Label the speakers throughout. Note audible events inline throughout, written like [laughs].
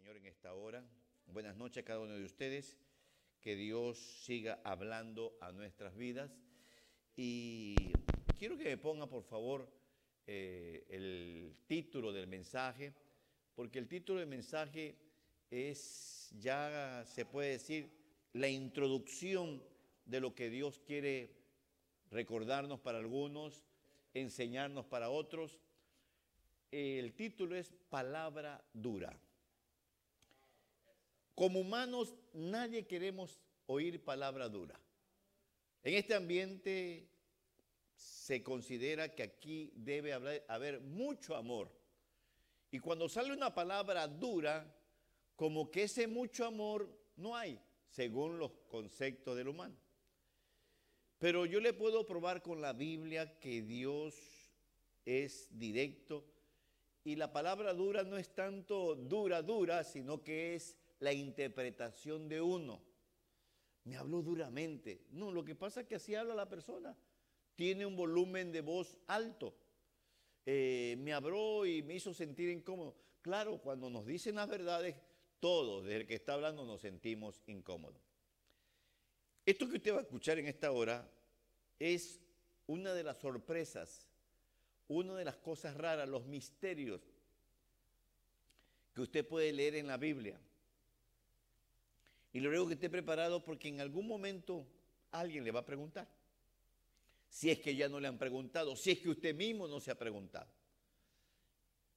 Speaker 1: Señor en esta hora. Buenas noches a cada uno de ustedes. Que Dios siga hablando a nuestras vidas. Y quiero que me ponga, por favor, eh, el título del mensaje, porque el título del mensaje es, ya se puede decir, la introducción de lo que Dios quiere recordarnos para algunos, enseñarnos para otros. El título es Palabra dura. Como humanos nadie queremos oír palabra dura. En este ambiente se considera que aquí debe haber mucho amor. Y cuando sale una palabra dura, como que ese mucho amor no hay, según los conceptos del humano. Pero yo le puedo probar con la Biblia que Dios es directo y la palabra dura no es tanto dura, dura, sino que es la interpretación de uno. Me habló duramente. No, lo que pasa es que así habla la persona. Tiene un volumen de voz alto. Eh, me habló y me hizo sentir incómodo. Claro, cuando nos dicen las verdades, todos, desde el que está hablando, nos sentimos incómodos. Esto que usted va a escuchar en esta hora es una de las sorpresas, una de las cosas raras, los misterios que usted puede leer en la Biblia. Y lo ruego que esté preparado porque en algún momento alguien le va a preguntar. Si es que ya no le han preguntado, si es que usted mismo no se ha preguntado.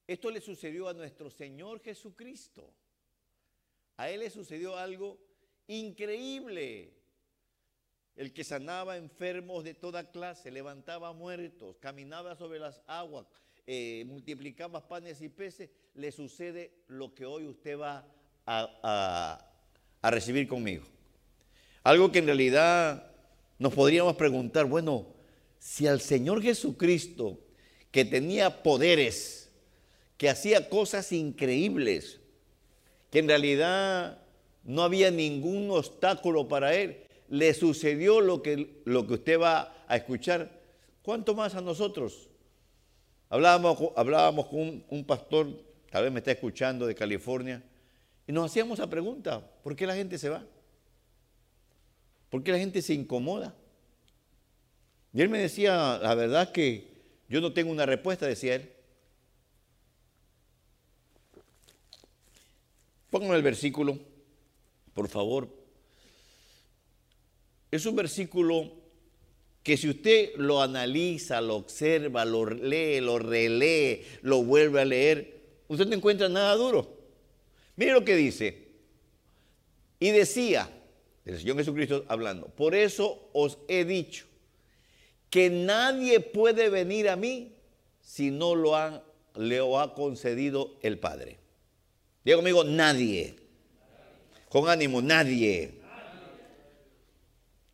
Speaker 1: Esto le sucedió a nuestro Señor Jesucristo. A Él le sucedió algo increíble. El que sanaba enfermos de toda clase, levantaba muertos, caminaba sobre las aguas, eh, multiplicaba panes y peces, le sucede lo que hoy usted va a recibir conmigo. Algo que en realidad nos podríamos preguntar, bueno, si al Señor Jesucristo, que tenía poderes, que hacía cosas increíbles, que en realidad no había ningún obstáculo para él, le sucedió lo que, lo que usted va a escuchar, ¿cuánto más a nosotros? Hablábamos, hablábamos con un, un pastor, tal vez me está escuchando de California, y nos hacíamos la pregunta, ¿por qué la gente se va? ¿Por qué la gente se incomoda? Y él me decía, la verdad que yo no tengo una respuesta, decía él. Pónganme el versículo, por favor. Es un versículo que si usted lo analiza, lo observa, lo lee, lo relee, lo vuelve a leer, usted no encuentra nada duro. Mire lo que dice. Y decía, el Señor Jesucristo hablando, por eso os he dicho que nadie puede venir a mí si no lo ha, le ha concedido el Padre. Diga conmigo, nadie. Con ánimo, nadie.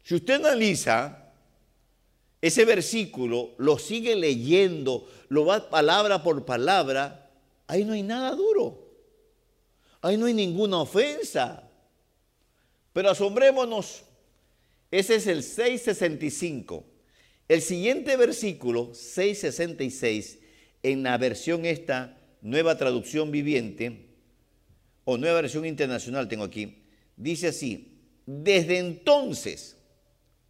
Speaker 1: Si usted analiza ese versículo, lo sigue leyendo, lo va palabra por palabra, ahí no hay nada duro. Ahí no hay ninguna ofensa. Pero asombrémonos. Ese es el 665. El siguiente versículo, 666, en la versión esta, nueva traducción viviente, o nueva versión internacional tengo aquí, dice así, desde entonces,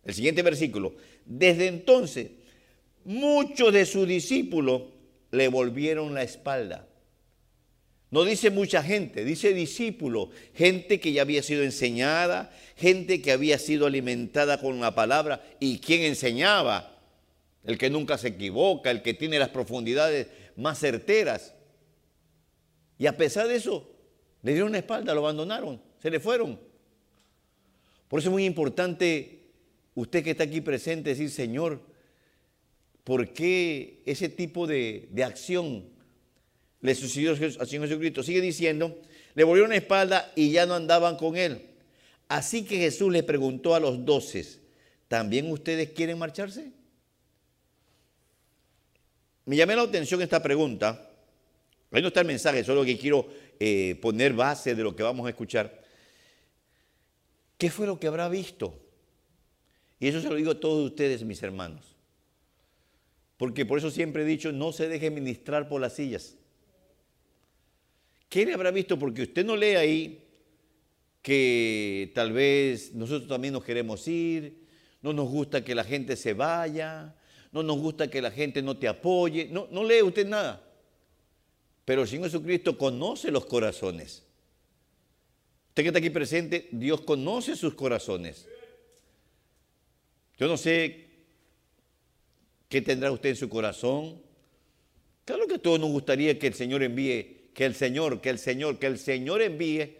Speaker 1: el siguiente versículo, desde entonces, muchos de sus discípulos le volvieron la espalda. No dice mucha gente, dice discípulo, gente que ya había sido enseñada, gente que había sido alimentada con la palabra. ¿Y quién enseñaba? El que nunca se equivoca, el que tiene las profundidades más certeras. Y a pesar de eso, le dieron la espalda, lo abandonaron, se le fueron. Por eso es muy importante, usted que está aquí presente, decir, Señor, ¿por qué ese tipo de, de acción le sucedió al Señor Jesucristo. Sigue diciendo, le volvieron la espalda y ya no andaban con él. Así que Jesús le preguntó a los doce, ¿también ustedes quieren marcharse? Me llamé la atención esta pregunta. Ahí no está el mensaje, solo que quiero eh, poner base de lo que vamos a escuchar. ¿Qué fue lo que habrá visto? Y eso se lo digo a todos ustedes, mis hermanos. Porque por eso siempre he dicho, no se deje ministrar por las sillas. ¿Qué le habrá visto? Porque usted no lee ahí que tal vez nosotros también nos queremos ir, no nos gusta que la gente se vaya, no nos gusta que la gente no te apoye, no, no lee usted nada. Pero el Señor Jesucristo conoce los corazones. Usted que está aquí presente, Dios conoce sus corazones. Yo no sé qué tendrá usted en su corazón. Claro que a todos nos gustaría que el Señor envíe, que el Señor, que el Señor, que el Señor envíe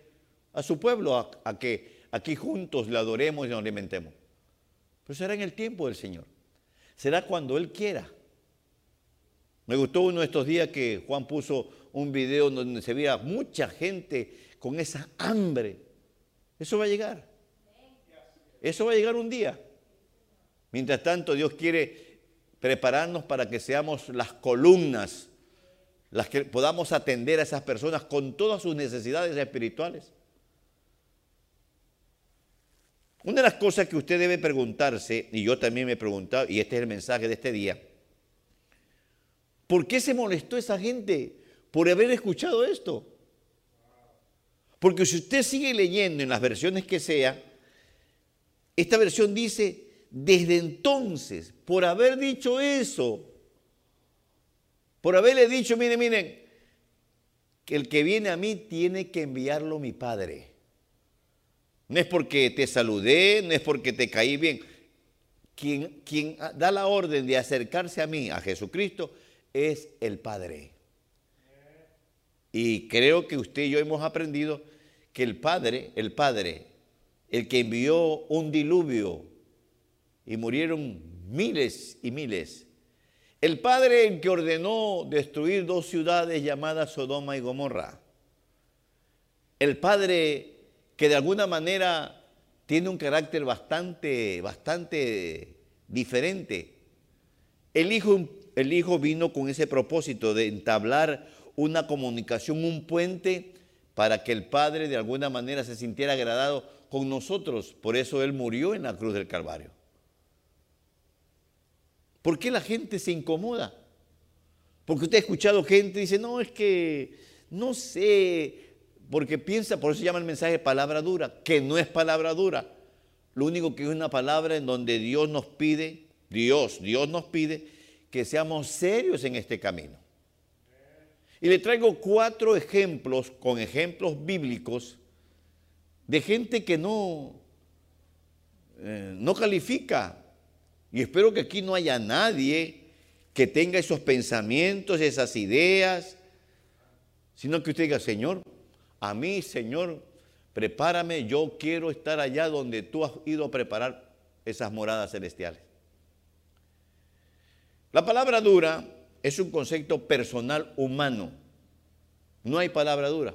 Speaker 1: a su pueblo a, que aquí juntos le adoremos y nos alimentemos. Pero será en el tiempo del Señor. Será cuando Él quiera. Me gustó uno de estos días que Juan puso un video donde se veía mucha gente con esa hambre. Eso va a llegar. Eso va a llegar un día. Mientras tanto, Dios quiere prepararnos para que seamos las columnas, las que podamos atender a esas personas con todas sus necesidades espirituales. Una de las cosas que usted debe preguntarse, y yo también me he preguntado, y este es el mensaje de este día, ¿por qué se molestó esa gente por haber escuchado esto? Porque si usted sigue leyendo en las versiones que sea, esta versión dice, desde entonces, por haber dicho eso, por haberle dicho, miren, miren, que el que viene a mí tiene que enviarlo mi Padre. No es porque te saludé, no es porque te caí bien. Quien, quien da la orden de acercarse a mí, a Jesucristo, es el Padre. Y creo que usted y yo hemos aprendido que el Padre, el Padre, el que envió un diluvio y murieron miles y miles, el Padre el que ordenó destruir dos ciudades llamadas Sodoma y Gomorra, el Padre que de alguna manera tiene un carácter bastante, bastante diferente. El hijo, el hijo vino con ese propósito de entablar una comunicación, un puente para que el Padre de alguna manera se sintiera agradado con nosotros. Por eso Él murió en la cruz del Calvario. ¿Por qué la gente se incomoda? Porque usted ha escuchado gente que dice, no, es que no sé, porque piensa, por eso se llama el mensaje palabra dura, que no es palabra dura. Lo único que es una palabra en donde Dios nos pide, Dios, Dios nos pide que seamos serios en este camino. Y le traigo cuatro ejemplos con ejemplos bíblicos de gente que no, eh, no califica. Y espero que aquí no haya nadie que tenga esos pensamientos, esas ideas, sino que usted diga, Señor, a mí, Señor, prepárame, yo quiero estar allá donde tú has ido a preparar esas moradas celestiales. La palabra dura es un concepto personal humano. No hay palabra dura.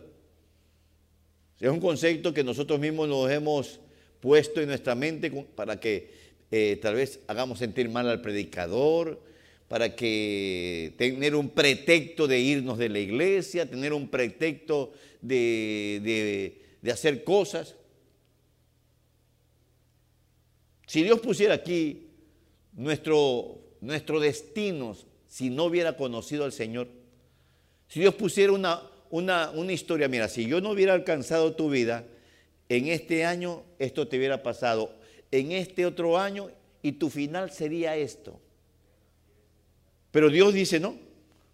Speaker 1: Es un concepto que nosotros mismos nos hemos puesto en nuestra mente para que eh, tal vez hagamos sentir mal al predicador, para que tener un pretexto de irnos de la iglesia, tener un pretexto de, hacer cosas. Si Dios pusiera aquí nuestro, nuestro destino, si no hubiera conocido al Señor, si Dios pusiera una, una, una historia, mira, si yo no hubiera alcanzado tu vida, en este año esto te hubiera pasado, en este otro año y tu final sería esto. Pero Dios dice, no,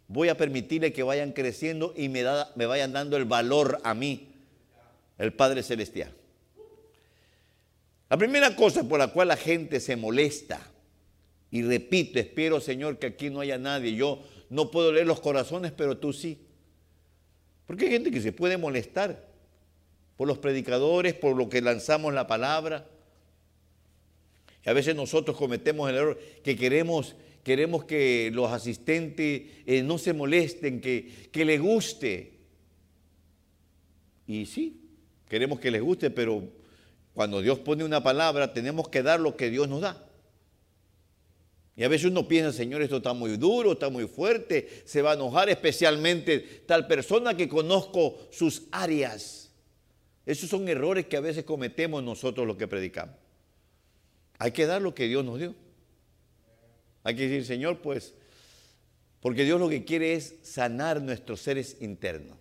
Speaker 1: voy a permitirle que vayan creciendo y me, vayan dando el valor a mí, el Padre Celestial. La primera cosa por la cual la gente se molesta, y repito, espero Señor que aquí no haya nadie, yo no puedo leer los corazones, pero tú sí. Porque hay gente que se puede molestar por los predicadores, por lo que lanzamos la palabra. Y a veces nosotros cometemos el error que queremos queremos que los asistentes eh, no se molesten, que, que les guste. Y sí, queremos que les guste, pero cuando Dios pone una palabra tenemos que dar lo que Dios nos da. Y a veces uno piensa, Señor, esto está muy duro, está muy fuerte, se va a enojar especialmente tal persona que conozco sus áreas. Esos son errores que a veces cometemos nosotros los que predicamos. Hay que dar lo que Dios nos dio. Hay que decir, Señor, pues, porque Dios lo que quiere es sanar nuestros seres internos.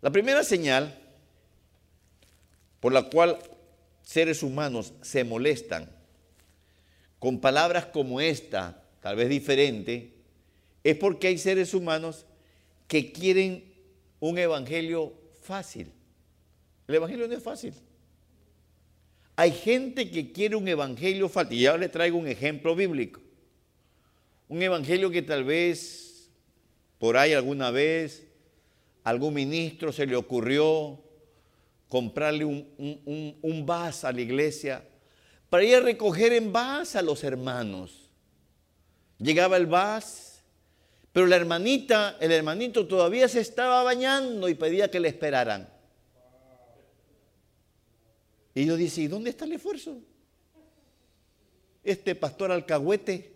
Speaker 1: La primera señal por la cual seres humanos se molestan con palabras como esta, tal vez diferente, es porque hay seres humanos que quieren un evangelio fácil. El evangelio no es fácil. Hay gente que quiere un evangelio fácil. Y ahora le traigo un ejemplo bíblico. Un evangelio que tal vez por ahí alguna vez algún ministro se le ocurrió comprarle un, un, vas a la iglesia para ir a recoger en vas a los hermanos. Llegaba el vas, pero la hermanita, el hermanito todavía se estaba bañando y pedía que le esperaran. Y yo dice, ¿y dónde está el esfuerzo? Este pastor alcahuete.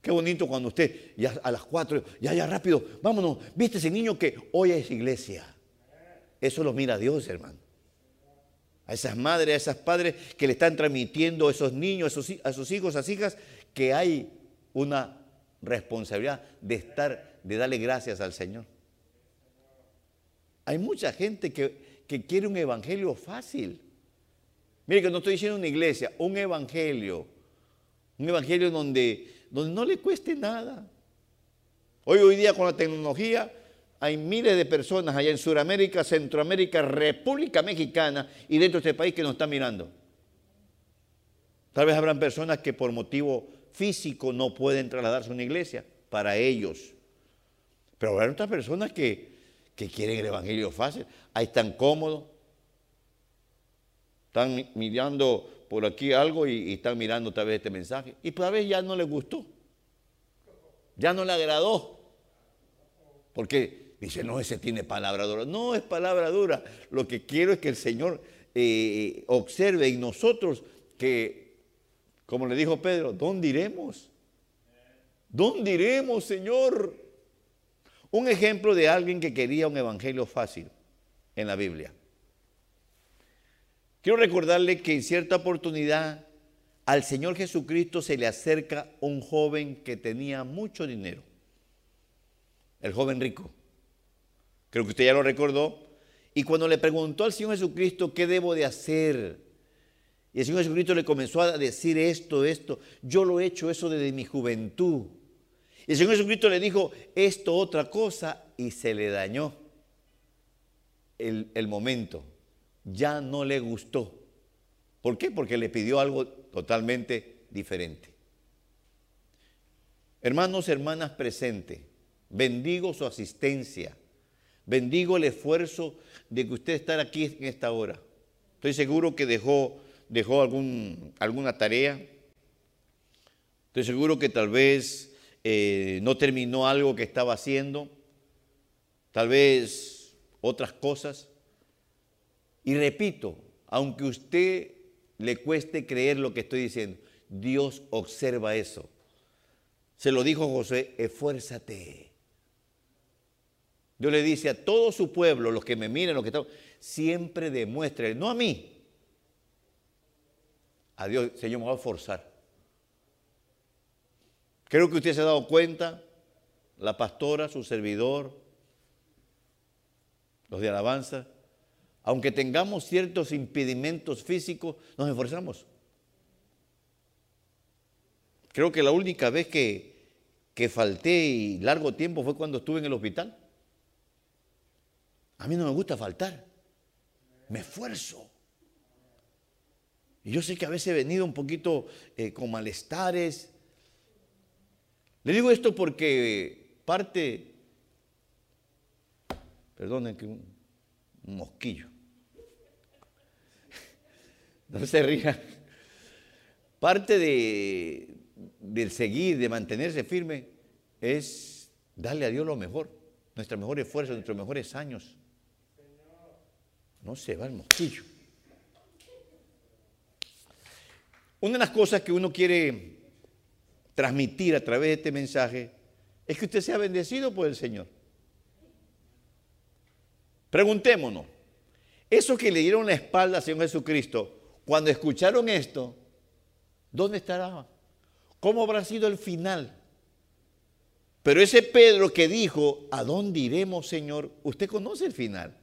Speaker 1: Qué bonito cuando usted, ya a las cuatro, ya, ya rápido, vámonos, viste ese niño que hoy es iglesia. Eso lo mira Dios, hermano. A esas madres, a esas padres que le están transmitiendo a esos niños, a sus, a sus hijos, a sus hijas, que hay una responsabilidad de estar, de darle gracias al Señor. Hay mucha gente que que quiere un evangelio fácil. Mire que no estoy diciendo una iglesia, un evangelio. Un evangelio donde, donde no le cueste nada. Hoy, hoy día con la tecnología hay miles de personas allá en Sudamérica, Centroamérica, República Mexicana y dentro de este país que nos están mirando. Tal vez habrán personas que por motivo físico no pueden trasladarse a una iglesia para ellos. Pero habrá otras personas que, que quieren el evangelio fácil ahí están cómodos, están mirando por aquí algo y, están mirando otra vez este mensaje. Y tal vez ya no les gustó, ya no le agradó, porque dice, no, ese tiene palabra dura. No es palabra dura, lo que quiero es que el Señor eh, observe en nosotros que, como le dijo Pedro, ¿dónde iremos? ¿Dónde iremos, Señor? Un ejemplo de alguien que quería un evangelio fácil en la Biblia. Quiero recordarle que en cierta oportunidad al Señor Jesucristo se le acerca un joven que tenía mucho dinero, el joven rico. Creo que usted ya lo recordó. Y cuando le preguntó al Señor Jesucristo qué debo de hacer, y el Señor Jesucristo le comenzó a decir esto, esto, yo lo he hecho eso desde mi juventud. Y el Señor Jesucristo le dijo esto, otra cosa, y se le dañó el, momento, ya no le gustó. ¿Por qué? Porque le pidió algo totalmente diferente. Hermanos, hermanas presentes, bendigo su asistencia, bendigo el esfuerzo de que usted estar aquí en esta hora. Estoy seguro que dejó, dejó algún, alguna tarea. Estoy seguro que tal vez eh, no terminó algo que estaba haciendo. Tal vez otras cosas. Y repito, aunque usted le cueste creer lo que estoy diciendo, Dios observa eso. Se lo dijo José, esfuérzate. Dios le dice a todo su pueblo, los que me miren, los que están, siempre demuestre, no a mí, a Dios, Señor, me va a forzar. Creo que usted se ha dado cuenta, la pastora, su servidor, los de alabanza, aunque tengamos ciertos impedimentos físicos, nos esforzamos. Creo que la única vez que, que falté y largo tiempo fue cuando estuve en el hospital. A mí no me gusta faltar, me esfuerzo. Y yo sé que a veces he venido un poquito eh, con malestares. Le digo esto porque parte Perdonen que un, mosquillo. [laughs] No se rían. Parte de, del seguir, de mantenerse firme, es darle a Dios lo mejor, nuestro mejor esfuerzo, nuestros mejores años. No se va el mosquillo. Una de las cosas que uno quiere transmitir a través de este mensaje es que usted sea bendecido por el Señor. Preguntémonos, esos que le dieron la espalda al Señor Jesucristo, cuando escucharon esto, ¿dónde estará? ¿Cómo habrá sido el final? Pero ese Pedro que dijo, ¿a dónde iremos, Señor? Usted conoce el final.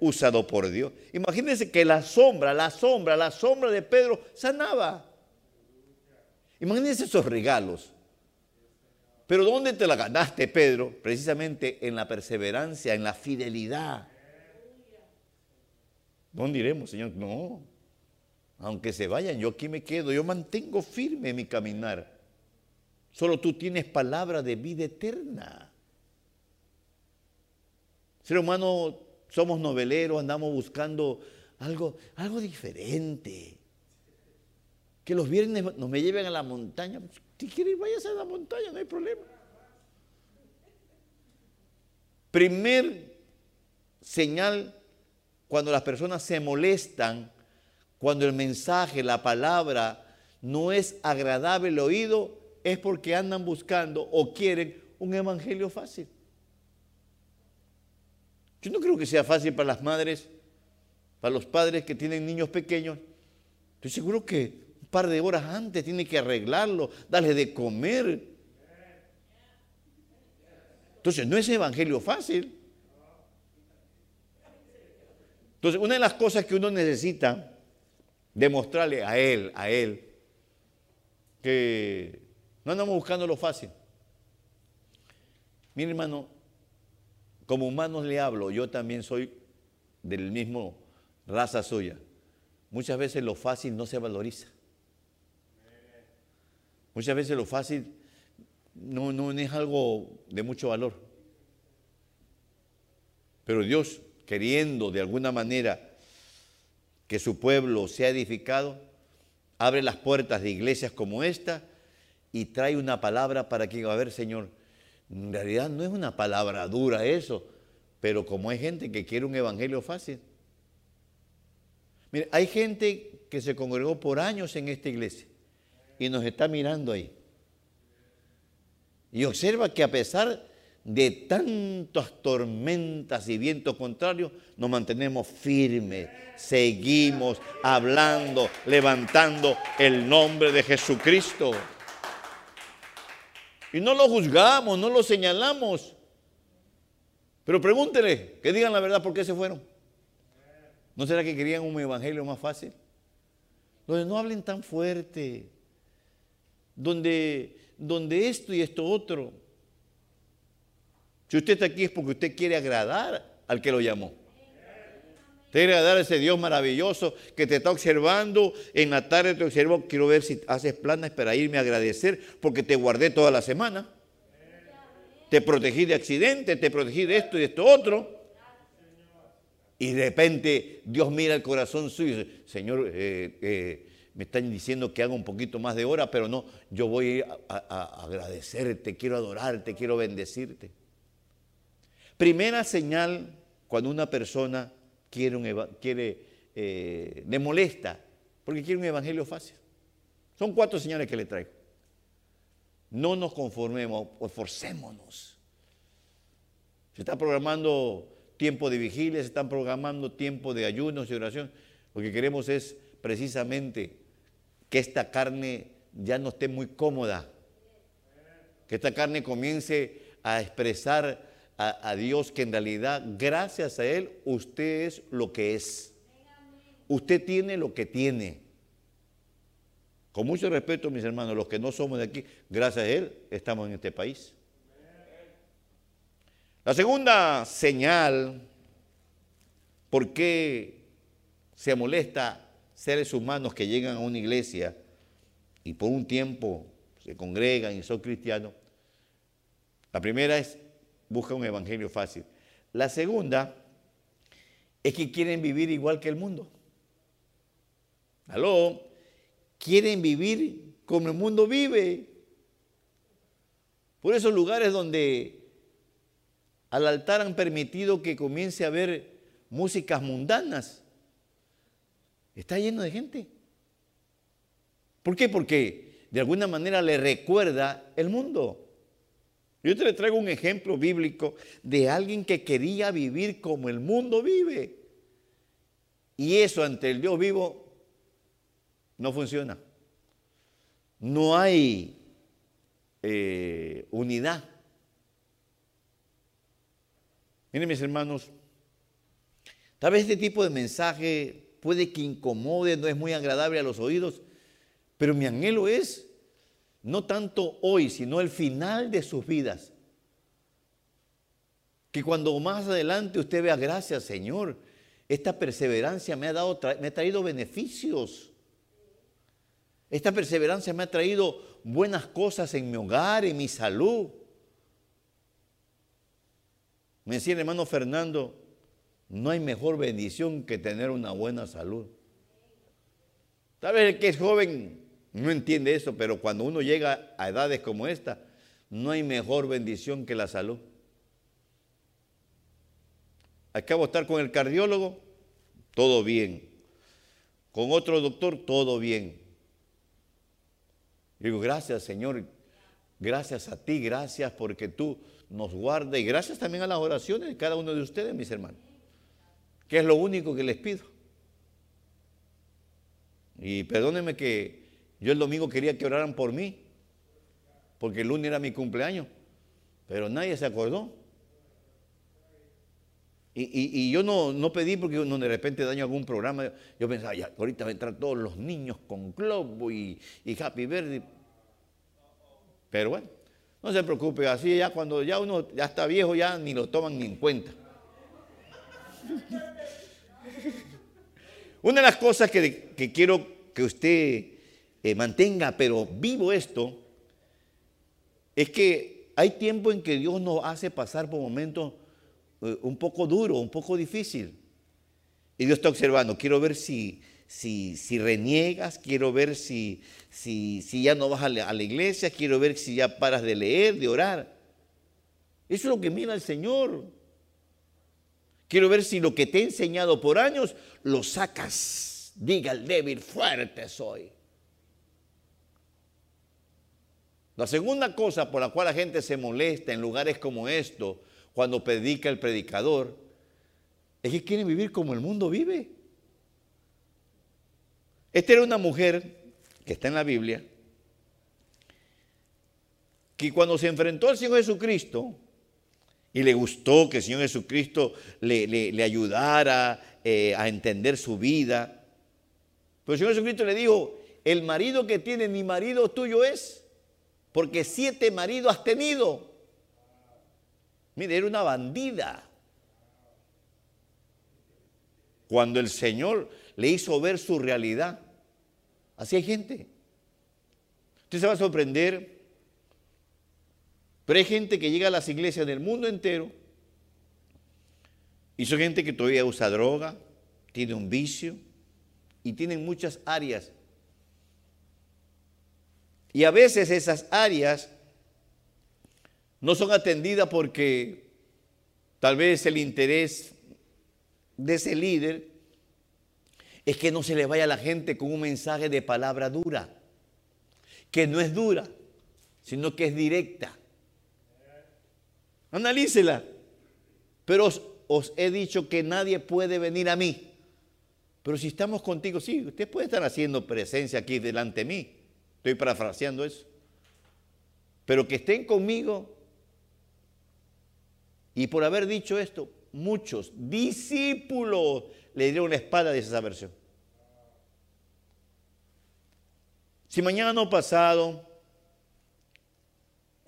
Speaker 1: Usado por Dios. Imagínense que la sombra, la sombra, la sombra de Pedro sanaba. Imagínense esos regalos. Pero ¿dónde te la ganaste, Pedro? Precisamente en la perseverancia, en la fidelidad. ¿Dónde iremos, Señor? No. Aunque se vayan, yo aquí me quedo. Yo mantengo firme mi caminar. Solo tú tienes palabra de vida eterna. Ser humano, somos noveleros, andamos buscando algo, algo diferente. Que los viernes nos me lleven a la montaña. Si quieres, vayas a la montaña, no hay problema. Primer señal cuando las personas se molestan, cuando el mensaje, la palabra no es agradable al oído, es porque andan buscando o quieren un evangelio fácil. Yo no creo que sea fácil para las madres, para los padres que tienen niños pequeños. Estoy seguro que par de horas antes tienen que arreglarlo, darle de comer. Entonces, no es evangelio fácil. Entonces, una de las cosas que uno necesita demostrarle a él, a él, que no andamos buscando lo fácil. Mi hermano, como humanos le hablo, yo también soy del mismo raza suya. Muchas veces lo fácil no se valoriza. Muchas veces lo fácil no, no es algo de mucho valor. Pero Dios, queriendo de alguna manera que su pueblo sea edificado, abre las puertas de iglesias como esta y trae una palabra para que, a ver, Señor, en realidad no es una palabra dura eso, pero como hay gente que quiere un evangelio fácil. Mire, hay gente que se congregó por años en esta iglesia y nos está mirando ahí. Y observa que a pesar de tantas tormentas y vientos contrarios, nos mantenemos firmes, seguimos hablando, levantando el nombre de Jesucristo. Y no lo juzgamos, no lo señalamos. Pero pregúntele, que digan la verdad por qué se fueron. ¿No será que querían un evangelio más fácil? Donde no hablen tan fuerte. Donde, donde esto y esto otro. Si usted está aquí es porque usted quiere agradar al que lo llamó. Te quiere agradar a ese Dios maravilloso que te está observando. En la tarde te observo, quiero ver si haces planes para irme a agradecer porque te guardé toda la semana. Te protegí de accidentes, te protegí de esto y de esto otro. Y de repente Dios mira el corazón suyo y dice, Señor, eh, eh, me están diciendo que haga un poquito más de hora, pero no, yo voy a, agradecerte, quiero adorarte, quiero bendecirte. Primera señal cuando una persona quiere eh, le molesta, porque quiere un evangelio fácil. Son cuatro señales que le traigo. No nos conformemos, esforcémonos. Se está programando tiempo de vigilia, se están programando tiempo de ayunos y oración. Lo que queremos es precisamente que esta carne ya no esté muy cómoda, que esta carne comience a expresar a, Dios que en realidad, gracias a Él, usted es lo que es. Usted tiene lo que tiene. Con mucho respeto, mis hermanos, los que no somos de aquí, gracias a Él, estamos en este país. La segunda señal, ¿por qué se molesta seres humanos que llegan a una iglesia y por un tiempo se congregan y son cristianos? La primera es busca un evangelio fácil. La segunda es que quieren vivir igual que el mundo. Aló, quieren vivir como el mundo vive. Por esos lugares donde al altar han permitido que comience a haber músicas mundanas, está lleno de gente. ¿Por qué? Porque de alguna manera le recuerda el mundo. Yo te le traigo un ejemplo bíblico de alguien que quería vivir como el mundo vive. Y eso ante el Dios vivo no funciona. No hay eh, unidad. Miren mis hermanos, tal vez este tipo de mensaje puede que incomode, no es muy agradable a los oídos, pero mi anhelo es no tanto hoy, sino el final de sus vidas. Que cuando más adelante usted vea, gracias Señor, esta perseverancia me ha, dado, me ha traído beneficios. Esta perseverancia me ha traído buenas cosas en mi hogar, en mi salud. Me decía el hermano Fernando, no hay mejor bendición que tener una buena salud. Tal vez el que es joven no entiende eso, pero cuando uno llega a edades como esta, no hay mejor bendición que la salud. Acabo de estar con el cardiólogo, todo bien. Con otro doctor, todo bien. Digo, gracias Señor, gracias a ti, gracias porque tú nos guardas y gracias también a las oraciones de cada uno de ustedes, mis hermanos, que es lo único que les pido. Y perdónenme que yo el domingo quería que oraran por mí, porque el lunes era mi cumpleaños, pero nadie se acordó. Y, yo no, pedí porque uno de repente daño algún programa. Yo pensaba, ya, ahorita van a entrar todos los niños con globo y, y Happy Verde. Pero bueno, no se preocupe, así ya cuando ya uno ya está viejo, ya ni lo toman ni en cuenta. [laughs] Una de las cosas que, quiero que usted eh, mantenga, pero vivo esto, es que hay tiempo en que Dios nos hace pasar por momentos eh, un poco duro, un poco difícil. Y Dios está observando, quiero ver si, si, reniegas, quiero ver si ya no vas a la, a la, iglesia, quiero ver si ya paras de leer, de orar. Eso es lo que mira el Señor. Quiero ver si lo que te he enseñado por años lo sacas. Diga el débil, fuerte soy. La segunda cosa por la cual la gente se molesta en lugares como esto cuando predica el predicador, es que quieren vivir como el mundo vive. Esta era una mujer que está en la Biblia, que cuando se enfrentó al Señor Jesucristo y le gustó que el Señor Jesucristo le, ayudara eh, a entender su vida, pero el Señor Jesucristo le dijo, el marido que tiene mi marido tuyo es, porque siete maridos has tenido. Mire, era una bandida. Cuando el Señor le hizo ver su realidad. Así hay gente. Usted se va a sorprender, pero hay gente que llega a las iglesias del mundo entero y son gente que todavía usa droga, tiene un vicio y tienen muchas áreas. Y a veces esas áreas no son atendidas porque tal vez el interés de ese líder es que no se le vaya a la gente con un mensaje de palabra dura, que no es dura, sino que es directa. Analícela. Pero os, he dicho que nadie puede venir a mí. Pero si estamos contigo, sí, usted puede estar haciendo presencia aquí delante de mí. Estoy parafraseando eso. Pero que estén conmigo y por haber dicho esto, muchos discípulos le dieron la espada de esa versión. Si mañana no pasado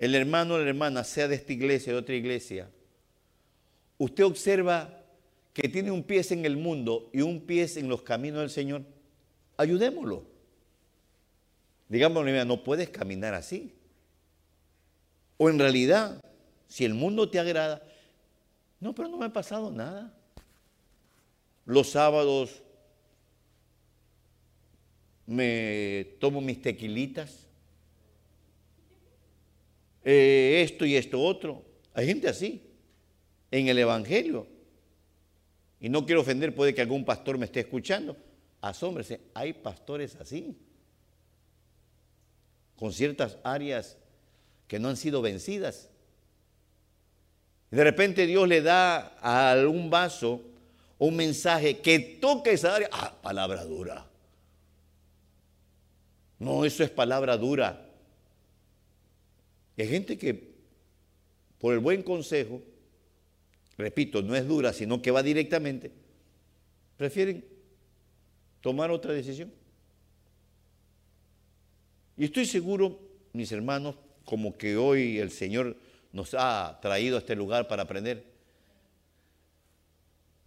Speaker 1: el hermano o la hermana, sea de esta iglesia o de otra iglesia, usted observa que tiene un pie en el mundo y un pie en los caminos del Señor, ayudémoslo. Digámosle, no puedes caminar así. O en realidad, si el mundo te agrada, no, pero no me ha pasado nada. Los sábados me tomo mis tequilitas. Eh, esto y esto otro. Hay gente así en el Evangelio. Y no quiero ofender, puede que algún pastor me esté escuchando. Asómbrese, hay pastores así, con ciertas áreas que no han sido vencidas. De repente Dios le da a algún vaso un mensaje que toca esa área. Ah, palabra dura. No, eso es palabra dura. Hay gente que, por el buen consejo, repito, no es dura, sino que va directamente, prefieren tomar otra decisión. Y estoy seguro, mis hermanos, como que hoy el Señor nos ha traído a este lugar para aprender,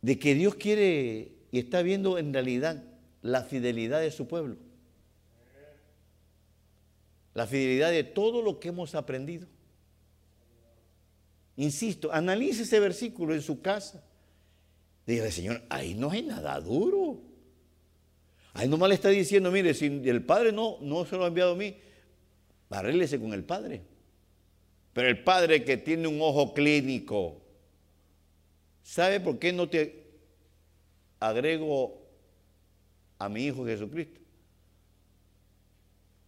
Speaker 1: de que Dios quiere y está viendo en realidad la fidelidad de su pueblo. La fidelidad de todo lo que hemos aprendido. Insisto, analice ese versículo en su casa. Dígale, Señor, ahí no hay nada duro. Ahí nomás le está diciendo, mire, si el Padre no, no se lo ha enviado a mí, arréglese con el Padre. Pero el Padre que tiene un ojo clínico, ¿sabe por qué no te agrego a mi Hijo Jesucristo?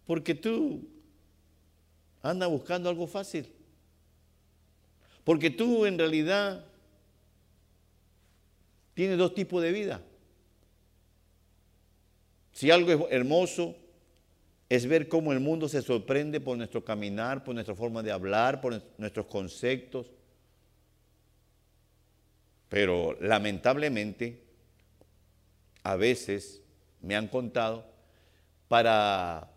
Speaker 1: Porque tú andas buscando algo fácil. Porque tú en realidad tienes dos tipos de vida. Si algo es hermoso, es ver cómo el mundo se sorprende por nuestro caminar, por nuestra forma de hablar, por nuestros conceptos. Pero lamentablemente, a veces me han contado, para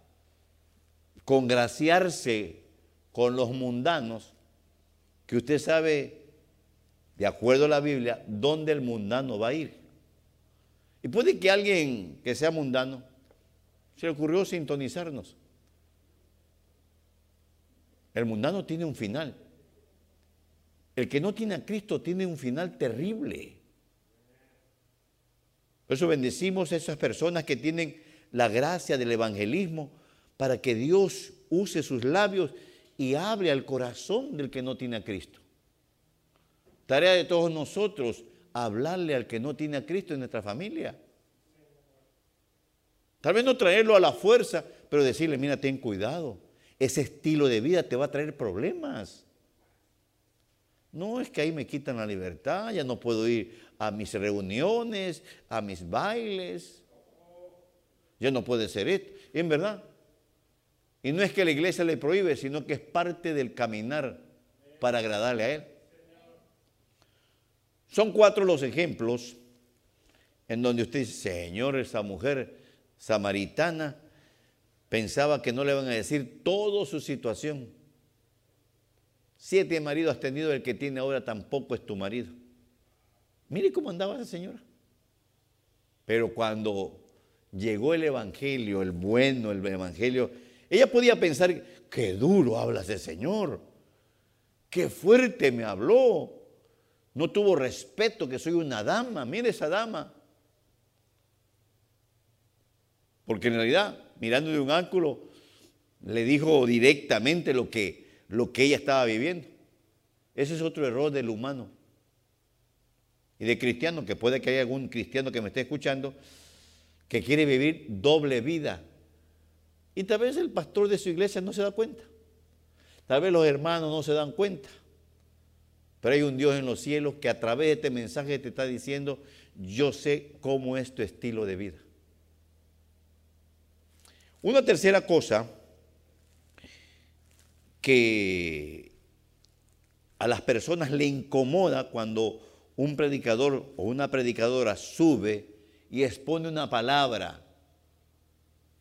Speaker 1: congraciarse con los mundanos, que usted sabe, de acuerdo a la Biblia, dónde el mundano va a ir. Y puede que alguien que sea mundano se le ocurrió sintonizarnos. El mundano tiene un final. El que no tiene a Cristo tiene un final terrible. Por eso bendecimos a esas personas que tienen la gracia del evangelismo para que Dios use sus labios y hable al corazón del que no tiene a Cristo. Tarea de todos nosotros, hablarle al que no tiene a Cristo en nuestra familia. Tal vez no traerlo a la fuerza, pero decirle, mira, ten cuidado. Ese estilo de vida te va a traer problemas. No es que ahí me quitan la libertad, ya no puedo ir a mis reuniones, a mis bailes. Ya no puede ser esto. en verdad. Y no es que la iglesia le prohíbe, sino que es parte del caminar para agradarle a Él. Son cuatro los ejemplos en donde usted dice, Señor, esa mujer samaritana pensaba que no le van a decir toda su situación. Siete maridos has tenido, el que tiene ahora tampoco es tu marido. Mire cómo andaba esa señora. Pero cuando llegó el Evangelio, el bueno, el Evangelio, ella podía pensar, qué duro habla ese Señor, qué fuerte me habló, no tuvo respeto que soy una dama, mire esa dama. Porque en realidad, mirando de un ángulo, le dijo directamente lo que, lo que ella estaba viviendo. Ese es otro error del humano. Y de cristiano, que puede que haya algún cristiano que me esté escuchando, que quiere vivir doble vida. Y tal vez el pastor de su iglesia no se da cuenta. Tal vez los hermanos no se dan cuenta. Pero hay un Dios en los cielos que a través de este mensaje te está diciendo, yo sé cómo es tu estilo de vida. Una tercera cosa que a las personas le incomoda cuando un predicador o una predicadora sube y expone una palabra.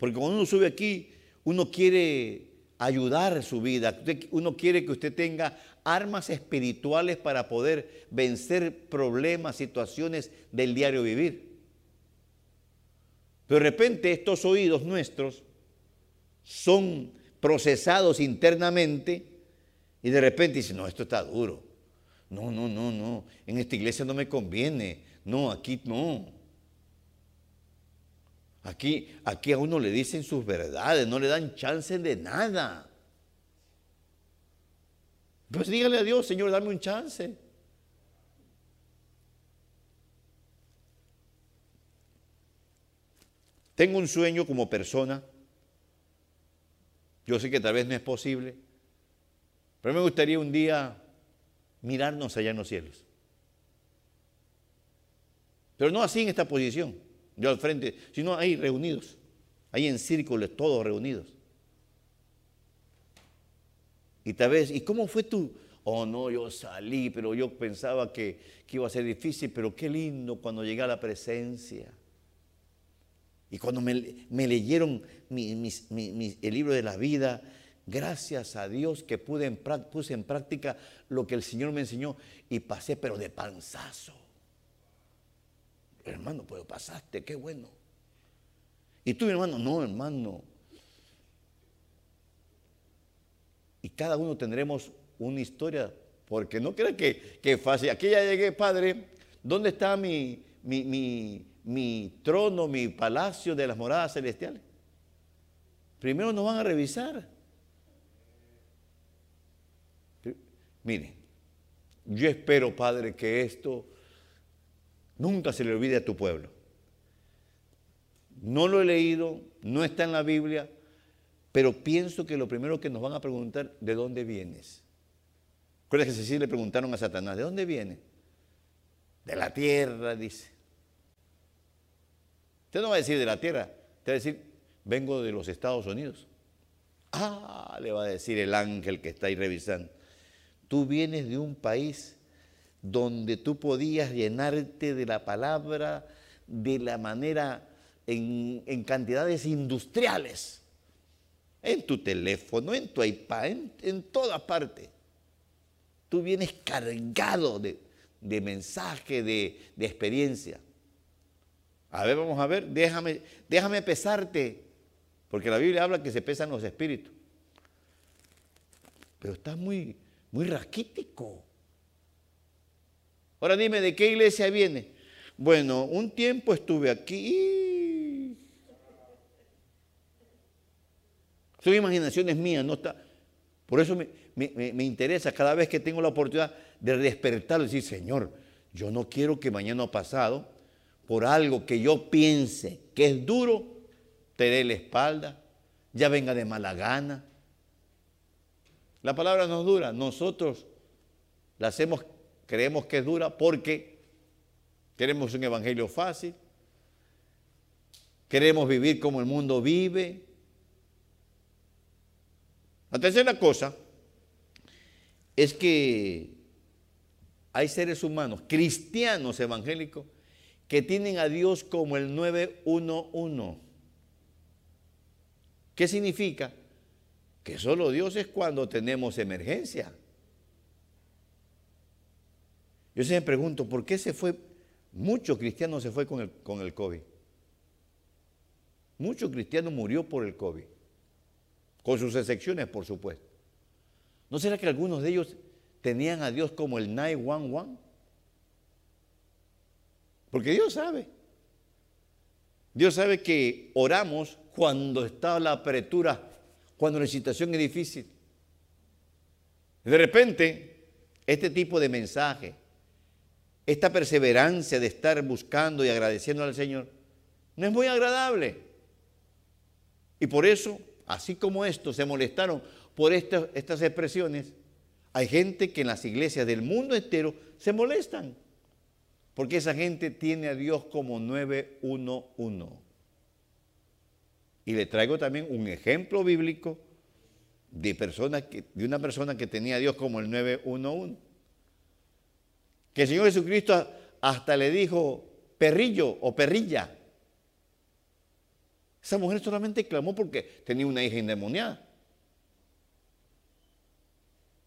Speaker 1: Porque cuando uno sube aquí, uno quiere ayudar su vida, uno quiere que usted tenga armas espirituales para poder vencer problemas, situaciones del diario vivir. Pero de repente estos oídos nuestros son procesados internamente y de repente dicen, no, esto está duro. No, no, no, no, en esta iglesia no me conviene. No, aquí no. Aquí, aquí a uno le dicen sus verdades, no le dan chance de nada. Pues dígale a Dios, Señor, dame un chance. Tengo un sueño como persona yo sé que tal vez no es posible, pero me gustaría un día mirarnos allá en los cielos. Pero no así en esta posición, yo al frente, sino ahí reunidos, ahí en círculos, todos reunidos. Y tal vez, ¿y cómo fue tu, oh no, yo salí, pero yo pensaba que, iba a ser difícil, pero qué lindo cuando llegué a la presencia. Y cuando me, leyeron el libro de la vida, gracias a Dios que pude puse en práctica lo que el Señor me enseñó y pasé, pero de panzazo. Hermano, pues pasaste, qué bueno. Y tú, hermano, no, hermano. Y cada uno tendremos una historia, porque no crean que, que fácil. Aquí ya llegué, Padre, ¿dónde está mi, mi, trono, mi palacio de las moradas celestiales? Primero nos van a revisar. Mire, yo espero, Padre, que esto nunca se le olvide a tu pueblo. No lo he leído, no está en la Biblia, pero pienso que lo primero que nos van a preguntar, ¿de dónde vienes? ¿Recuerdas que sí le preguntaron a Satanás, ¿de dónde viene? De la tierra, dice. Usted no va a decir de la tierra, usted va a decir, vengo de los Estados Unidos. Ah, le va a decir el ángel que está ahí revisando. Tú vienes de un país donde tú podías llenarte de la palabra de la manera en, en cantidades industriales en tu teléfono, en tu iPad, en, toda parte. Tú vienes cargado de, mensaje, de, experiencia. A ver, vamos a ver, déjame, déjame pesarte, porque la Biblia habla que se pesan los espíritus. Pero estás muy, muy raquítico. Ahora dime, ¿de qué iglesia viene? Bueno, un tiempo estuve aquí Son imaginaciones mías, no está. Por eso me, interesa cada vez que tengo la oportunidad de despertar, decir, Señor, yo no quiero que mañana pasado, por algo que yo piense que es duro, te dé la espalda, ya venga de mala gana. La palabra no es dura, nosotros la hacemos, creemos que es dura porque queremos un evangelio fácil, queremos vivir como el mundo vive, la tercera cosa es que hay seres humanos, cristianos evangélicos, que tienen a Dios como el 911. ¿Qué significa? Que solo Dios es cuando tenemos emergencia. Yo se me pregunto, ¿por qué se fue? Muchos cristianos se fue con el, con el COVID. Muchos cristianos murió por el COVID con sus excepciones, por supuesto. ¿No será que algunos de ellos tenían a Dios como el 911? Porque Dios sabe. Dios sabe que oramos cuando está la apertura, cuando la situación es difícil. De repente, este tipo de mensaje, esta perseverancia de estar buscando y agradeciendo al Señor, no es muy agradable. Y por eso así como estos se molestaron por estas expresiones, hay gente que en las iglesias del mundo entero se molestan, porque esa gente tiene a Dios como 911. Y le traigo también un ejemplo bíblico de, que, de una persona que tenía a Dios como el 911. Que el Señor Jesucristo hasta le dijo perrillo o perrilla. Esa mujer solamente clamó porque tenía una hija endemoniada.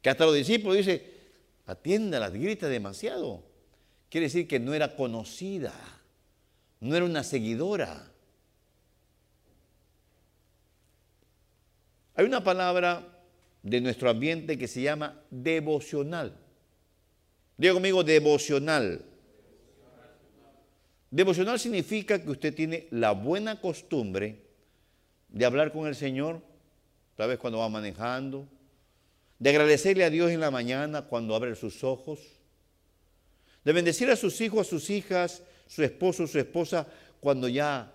Speaker 1: Que hasta los discípulos dice, atiéndala, grita demasiado. Quiere decir que no era conocida, no era una seguidora. Hay una palabra de nuestro ambiente que se llama devocional. Digo conmigo, devocional. Devocional significa que usted tiene la buena costumbre de hablar con el Señor, tal vez cuando va manejando, de agradecerle a Dios en la mañana cuando abre sus ojos, de bendecir a sus hijos, a sus hijas, su esposo, su esposa, cuando ya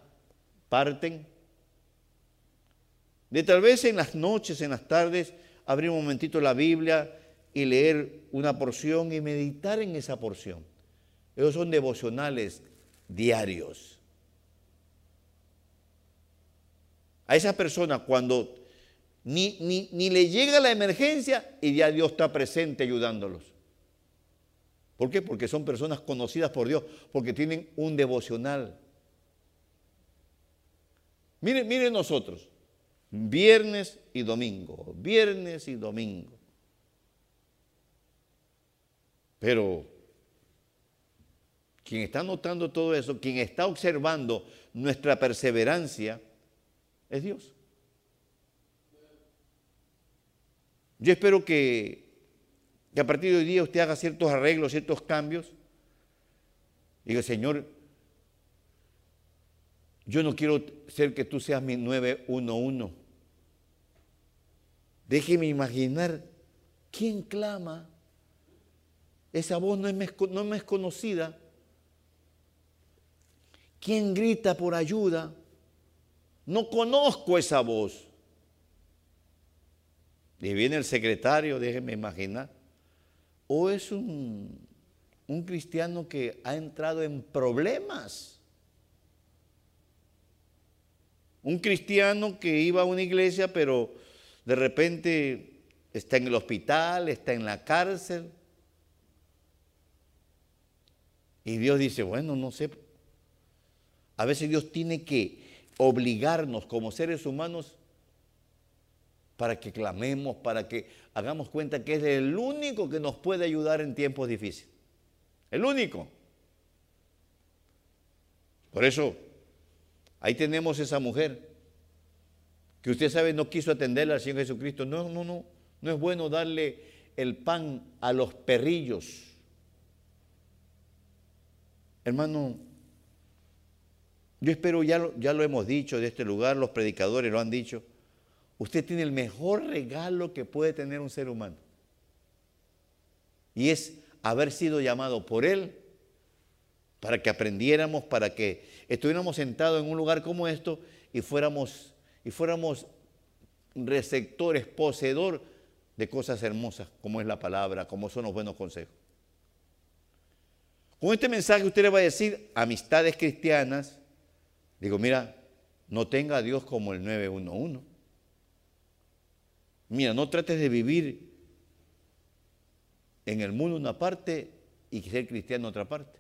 Speaker 1: parten, de tal vez en las noches, en las tardes, abrir un momentito la Biblia y leer una porción y meditar en esa porción. Esos son devocionales diarios. A esa persona cuando Ni, ni, ni le llega la emergencia y ya Dios está presente ayudándolos. ¿Por qué? Porque son personas conocidas por Dios, porque tienen un devocional. Miren, miren nosotros, viernes y domingo, viernes y domingo. Pero quien está notando todo eso, quien está observando nuestra perseverancia, es Dios. Yo espero que, a partir de hoy día usted haga ciertos arreglos, ciertos cambios. Y diga, Señor, yo no quiero ser que tú seas mi 911. Déjeme imaginar quién clama. Esa voz no es, no es conocida. ¿Quién grita por ayuda? No conozco esa voz. Y viene el secretario, déjenme imaginar. O es un, un cristiano que ha entrado en problemas. Un cristiano que iba a una iglesia, pero de repente está en el hospital, está en la cárcel. Y Dios dice, bueno, no sé, a veces Dios tiene que obligarnos como seres humanos para que clamemos, para que hagamos cuenta que es el único que nos puede ayudar en tiempos difíciles. El único. Por eso, ahí tenemos esa mujer que usted sabe no quiso atenderla al Señor Jesucristo. No, no, no. No es bueno darle el pan a los perrillos. Hermano, yo espero, ya lo, ya lo hemos dicho de este lugar, los predicadores lo han dicho, usted tiene el mejor regalo que puede tener un ser humano. Y es haber sido llamado por Él para que aprendiéramos, para que estuviéramos sentados en un lugar como esto y fuéramos, y fuéramos receptores, poseedor de cosas hermosas, como es la palabra, como son los buenos consejos. Con este mensaje usted le va a decir amistades cristianas, Digo, mira, no tenga a Dios como el 911. Mira, no trates de vivir en el mundo una parte y ser cristiano otra parte.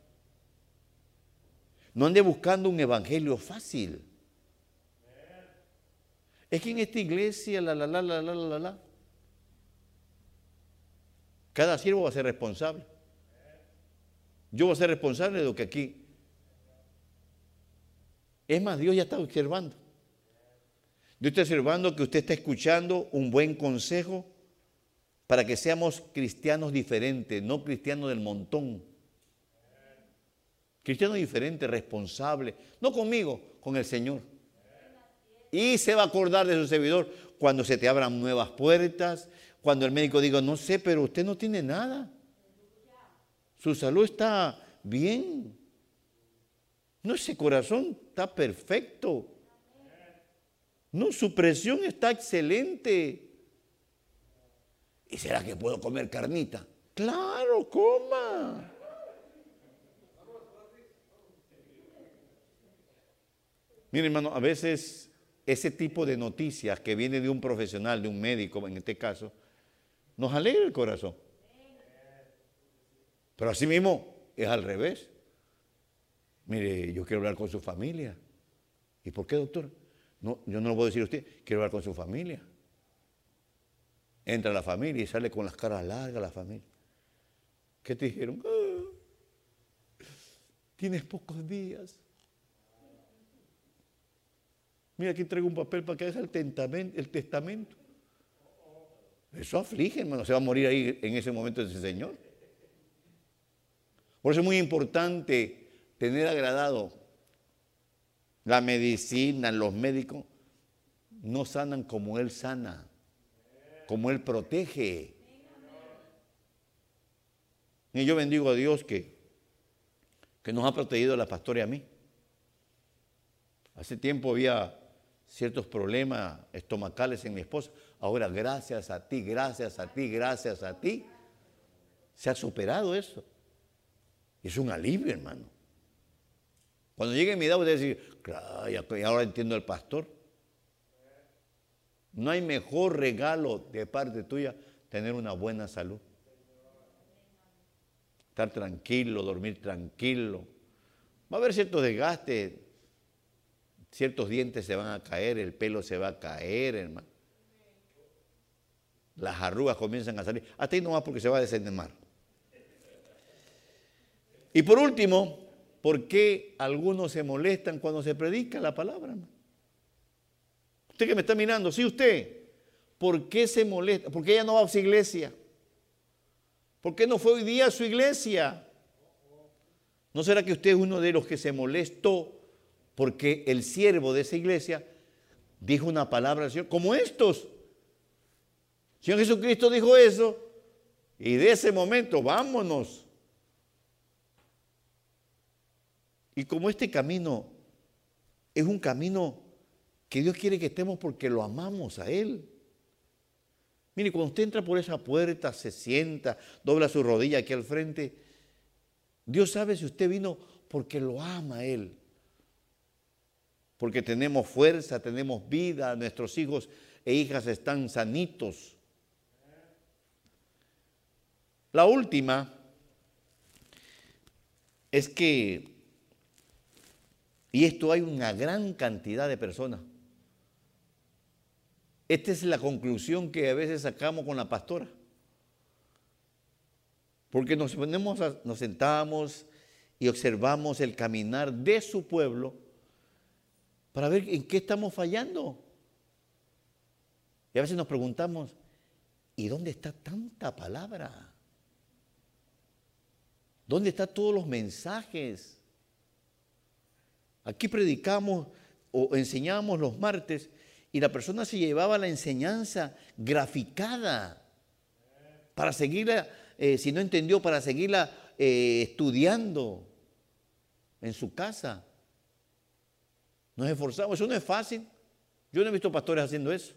Speaker 1: No ande buscando un evangelio fácil. Es que en esta iglesia, la, la, la, la, la, la, la, cada siervo va a ser responsable. Yo voy a ser responsable de lo que aquí es más, Dios ya está observando. Dios está observando que usted está escuchando un buen consejo para que seamos cristianos diferentes, no cristianos del montón. Cristianos diferentes, responsables, no conmigo, con el Señor. Y se va a acordar de su servidor cuando se te abran nuevas puertas, cuando el médico diga, no sé, pero usted no tiene nada. Su salud está bien. No, ese corazón está perfecto. No, su presión está excelente. ¿Y será que puedo comer carnita? Claro, coma. Mire, hermano, a veces ese tipo de noticias que viene de un profesional, de un médico en este caso, nos alegra el corazón. Pero así mismo es al revés. Mire, yo quiero hablar con su familia. ¿Y por qué, doctor? No, yo no lo a decir a usted, quiero hablar con su familia. Entra la familia y sale con las caras largas la familia. ¿Qué te dijeron? Ah, tienes pocos días. Mira, aquí traigo un papel para que haga el, el testamento. Eso aflige, hermano. Se va a morir ahí en ese momento ese señor. Por eso es muy importante tener agradado. La medicina, los médicos, no sanan como Él sana, como Él protege. Y yo bendigo a Dios que, que nos ha protegido a la pastora y a mí. Hace tiempo había ciertos problemas estomacales en mi esposa. Ahora, gracias a ti, gracias a ti, gracias a ti, se ha superado eso. Es un alivio, hermano. Cuando llegue mi edad, voy a decir, claro, ahora entiendo al pastor. No hay mejor regalo de parte tuya tener una buena salud. Estar tranquilo, dormir tranquilo. Va a haber ciertos desgastes, ciertos dientes se van a caer, el pelo se va a caer, hermano. Las arrugas comienzan a salir. Hasta ahí nomás porque se va a desenmar. Y por último, ¿por qué algunos se molestan cuando se predica la palabra? Usted que me está mirando, sí usted, ¿por qué se molesta? ¿Por qué ella no va a su iglesia? ¿Por qué no fue hoy día a su iglesia? ¿No será que usted es uno de los que se molestó porque el siervo de esa iglesia dijo una palabra al Señor, como estos? Señor Jesucristo dijo eso y de ese momento vámonos. Y como este camino es un camino que Dios quiere que estemos porque lo amamos a Él. Mire, cuando usted entra por esa puerta, se sienta, dobla su rodilla aquí al frente, Dios sabe si usted vino porque lo ama a Él. Porque tenemos fuerza, tenemos vida, nuestros hijos e hijas están sanitos. La última es que, y esto hay una gran cantidad de personas, esta es la conclusión que a veces sacamos con la pastora. Porque nos ponemos, nos sentamos y observamos el caminar de su pueblo para ver en qué estamos fallando. Y a veces nos preguntamos, ¿y dónde está tanta palabra? ¿Dónde están todos los mensajes? Aquí predicamos o enseñamos los martes y la persona se llevaba la enseñanza graficada para seguirla, eh, si no entendió, para seguirla eh, estudiando en su casa. Nos esforzamos, eso no es fácil. Yo no he visto pastores haciendo eso.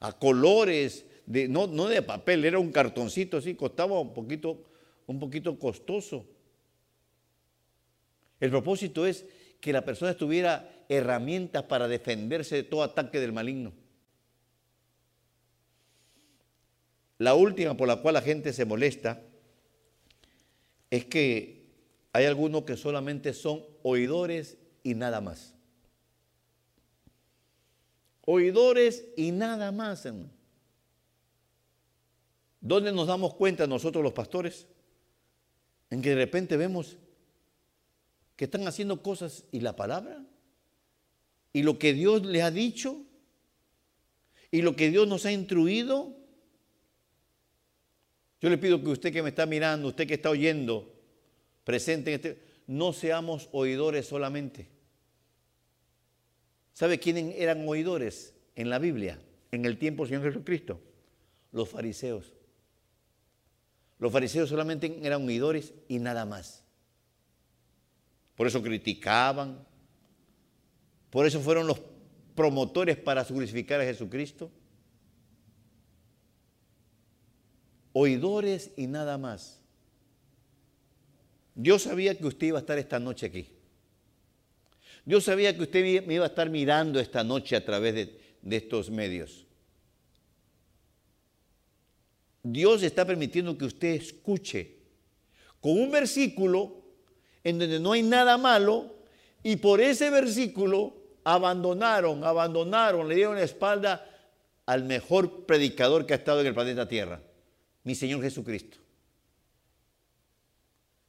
Speaker 1: A colores, no, no de papel, era un cartoncito así, costaba un poquito, un poquito costoso. El propósito es que la persona tuviera herramientas para defenderse de todo ataque del maligno. La última por la cual la gente se molesta es que hay algunos que solamente son oidores y nada más. Oidores y nada más. ¿Dónde nos damos cuenta nosotros los pastores? En que de repente vemos que están haciendo cosas y la palabra y lo que Dios les ha dicho y lo que Dios nos ha instruido. Yo le pido que usted que me está mirando, usted que está oyendo, presente en este, no seamos oidores solamente. ¿Sabe quiénes eran oidores en la Biblia, en el tiempo del Señor Jesucristo? Los fariseos. Los fariseos solamente eran oidores y nada más. Por eso criticaban. Por eso fueron los promotores para crucificar a Jesucristo. Oidores y nada más. Dios sabía que usted iba a estar esta noche aquí. Dios sabía que usted me iba a estar mirando esta noche a través de estos medios. Dios está permitiendo que usted escuche con un versículo en donde no hay nada malo, y por ese versículo abandonaron, abandonaron, le dieron la espalda al mejor predicador que ha estado en el planeta Tierra, mi Señor Jesucristo.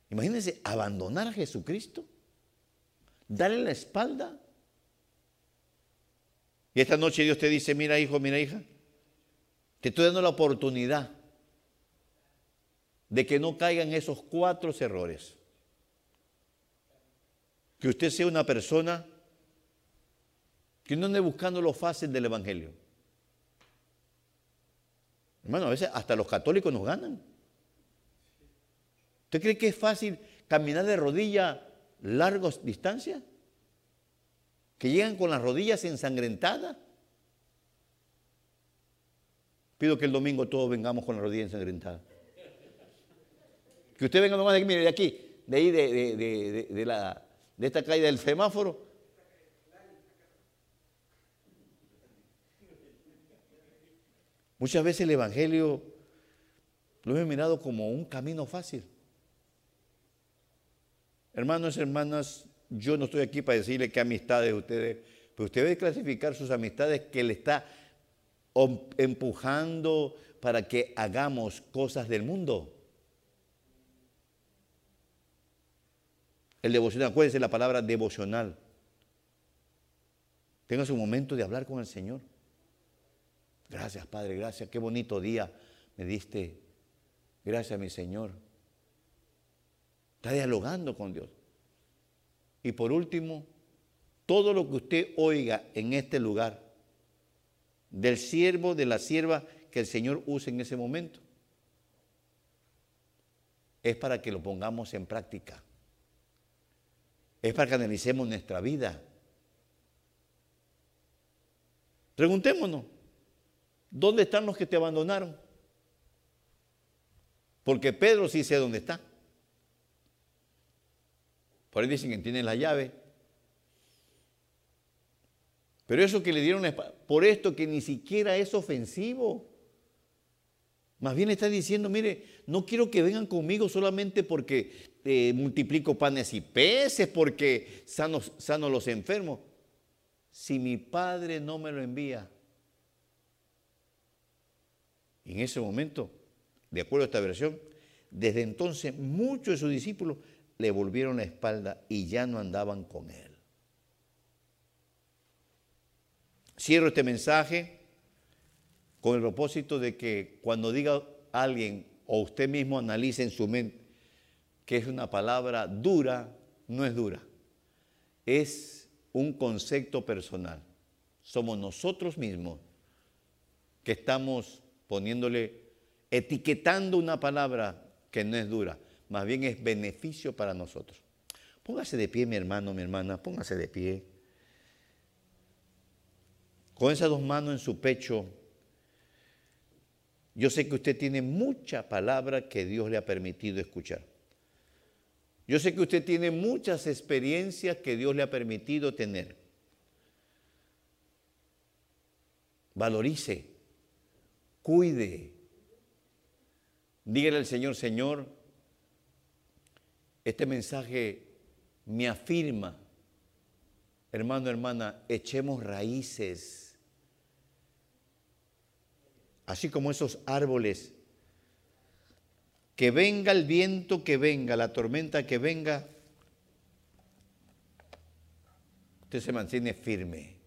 Speaker 1: Imagínense, abandonar a Jesucristo, darle la espalda. Y esta noche Dios te dice, mira hijo, mira hija, te estoy dando la oportunidad de que no caigan esos cuatro errores que usted sea una persona que no ande buscando lo fácil del Evangelio. Hermano, a veces hasta los católicos nos ganan. ¿Usted cree que es fácil caminar de rodilla largas distancias? ¿Que llegan con las rodillas ensangrentadas? Pido que el domingo todos vengamos con las rodillas ensangrentadas. Que usted venga nomás de aquí, mire, de aquí, de ahí, de la, de esta caída del semáforo. Muchas veces el Evangelio lo hemos mirado como un camino fácil. Hermanos, hermanas, yo no estoy aquí para decirle qué amistades ustedes, pero usted debe clasificar sus amistades que le está empujando para que hagamos cosas del mundo. El devocional, acuérdense la palabra devocional. Tenga su momento de hablar con el Señor. Gracias, Padre, gracias. Qué bonito día me diste. Gracias, mi Señor. Está dialogando con Dios. Y por último, todo lo que usted oiga en este lugar, del siervo, de la sierva que el Señor use en ese momento, es para que lo pongamos en práctica. Es para que analicemos nuestra vida. Preguntémonos, ¿dónde están los que te abandonaron? Porque Pedro sí sé dónde está. Por ahí dicen que tiene la llave. Pero eso que le dieron, por esto que ni siquiera es ofensivo. Más bien está diciendo, mire, no quiero que vengan conmigo solamente porque eh, multiplico panes y peces, porque sano, sano los enfermos. Si mi Padre no me lo envía. En ese momento, de acuerdo a esta versión, desde entonces muchos de sus discípulos le volvieron la espalda y ya no andaban con él. Cierro este mensaje con el propósito de que cuando diga alguien o usted mismo analice en su mente que es una palabra dura, no es dura. Es un concepto personal. Somos nosotros mismos que estamos poniéndole, etiquetando una palabra que no es dura más bien es beneficio para nosotros. Póngase de pie, mi hermano, mi hermana, póngase de pie. Con esas dos manos en su pecho, yo sé que usted tiene mucha palabra que Dios le ha permitido escuchar. Yo sé que usted tiene muchas experiencias que Dios le ha permitido tener. Valorice, cuide. Dígale al Señor, Señor, este mensaje me afirma, hermano, hermana, echemos raíces, así como esos árboles. Que venga el viento, que venga la tormenta, que venga, usted se mantiene firme.